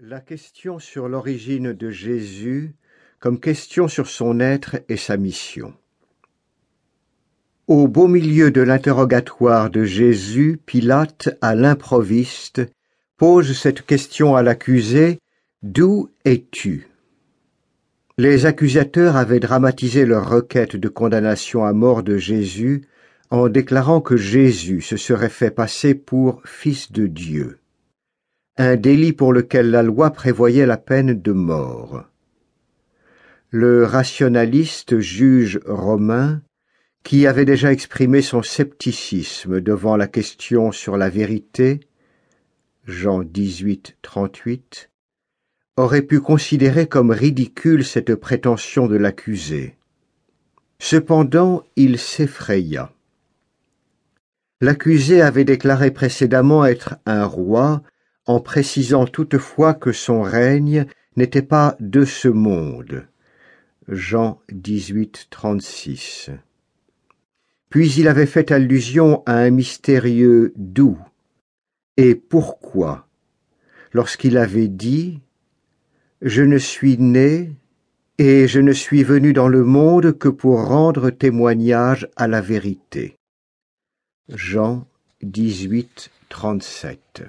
La question sur l'origine de Jésus comme question sur son être et sa mission. Au beau milieu de l'interrogatoire de Jésus, Pilate, à l'improviste, pose cette question à l'accusé D'où es-tu? Les accusateurs avaient dramatisé leur requête de condamnation à mort de Jésus en déclarant que Jésus se serait fait passer pour Fils de Dieu un délit pour lequel la loi prévoyait la peine de mort. Le rationaliste juge romain, qui avait déjà exprimé son scepticisme devant la question sur la vérité, Jean 18, 38, aurait pu considérer comme ridicule cette prétention de l'accusé. Cependant, il s'effraya. L'accusé avait déclaré précédemment être un roi en précisant toutefois que son règne n'était pas de ce monde. Jean 18, 36. Puis il avait fait allusion à un mystérieux d'où et pourquoi, lorsqu'il avait dit Je ne suis né et je ne suis venu dans le monde que pour rendre témoignage à la vérité. Jean 18, 37.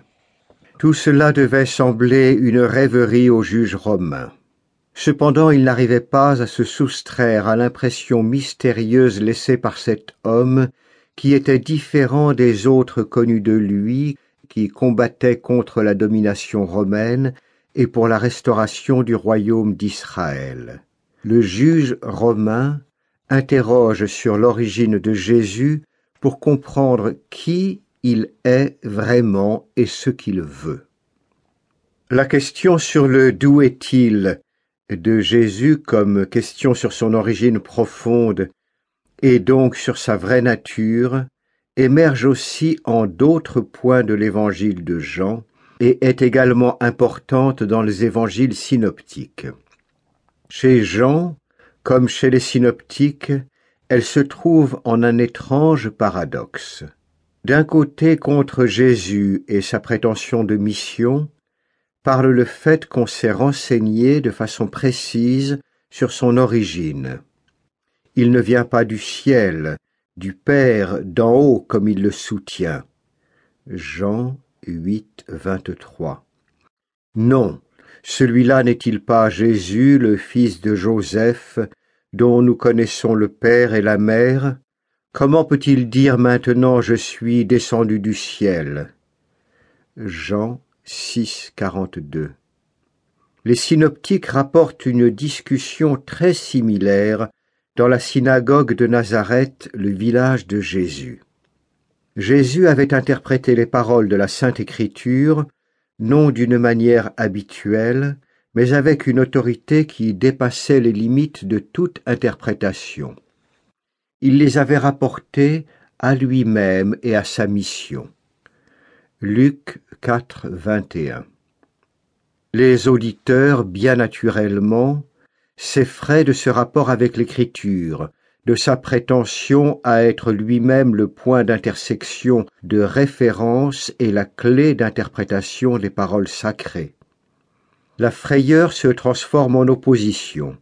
Tout cela devait sembler une rêverie au juge romain. Cependant il n'arrivait pas à se soustraire à l'impression mystérieuse laissée par cet homme qui était différent des autres connus de lui, qui combattaient contre la domination romaine et pour la restauration du royaume d'Israël. Le juge romain interroge sur l'origine de Jésus pour comprendre qui il est vraiment et ce qu'il veut. La question sur le d'où est-il de Jésus comme question sur son origine profonde et donc sur sa vraie nature émerge aussi en d'autres points de l'évangile de Jean et est également importante dans les évangiles synoptiques. Chez Jean, comme chez les synoptiques, elle se trouve en un étrange paradoxe. D'un côté contre Jésus et sa prétention de mission, parle le fait qu'on s'est renseigné de façon précise sur son origine. Il ne vient pas du ciel, du Père d'en haut comme il le soutient. Jean 8, 23. Non, celui-là n'est-il pas Jésus, le fils de Joseph, dont nous connaissons le Père et la Mère, Comment peut-il dire maintenant je suis descendu du ciel Jean 6, 42. Les synoptiques rapportent une discussion très similaire dans la synagogue de Nazareth, le village de Jésus. Jésus avait interprété les paroles de la Sainte Écriture non d'une manière habituelle, mais avec une autorité qui dépassait les limites de toute interprétation il les avait rapportés à lui-même et à sa mission. Luc 4, 21. Les auditeurs, bien naturellement, s'effraient de ce rapport avec l'Écriture, de sa prétention à être lui-même le point d'intersection de référence et la clé d'interprétation des paroles sacrées. La frayeur se transforme en opposition.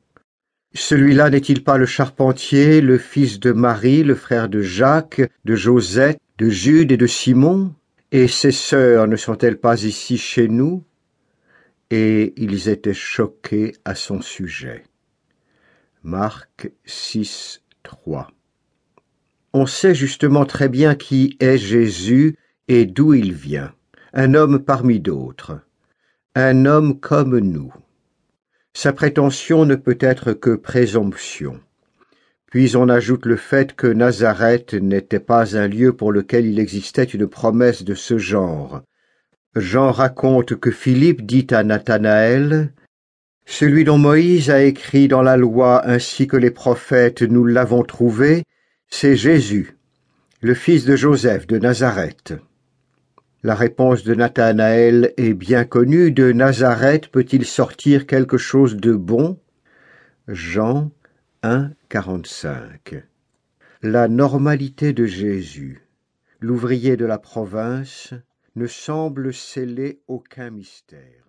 Celui-là n'est-il pas le charpentier, le fils de Marie, le frère de Jacques, de Josette, de Jude et de Simon? Et ses sœurs ne sont-elles pas ici chez nous? Et ils étaient choqués à son sujet. Marc 6, 3. On sait justement très bien qui est Jésus et d'où il vient, un homme parmi d'autres, un homme comme nous. Sa prétention ne peut être que présomption. Puis on ajoute le fait que Nazareth n'était pas un lieu pour lequel il existait une promesse de ce genre. Jean raconte que Philippe dit à Nathanaël Celui dont Moïse a écrit dans la loi ainsi que les prophètes nous l'avons trouvé, c'est Jésus, le fils de Joseph de Nazareth. La réponse de Nathanaël est bien connue. De Nazareth peut-il sortir quelque chose de bon? Jean 1, 45. La normalité de Jésus, l'ouvrier de la province, ne semble sceller aucun mystère.